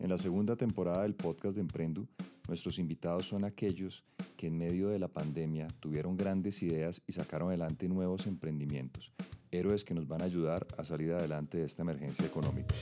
En la segunda temporada del podcast de Emprendu, nuestros invitados son aquellos que en medio de la pandemia tuvieron grandes ideas y sacaron adelante nuevos emprendimientos, héroes que nos van a ayudar a salir adelante de esta emergencia económica.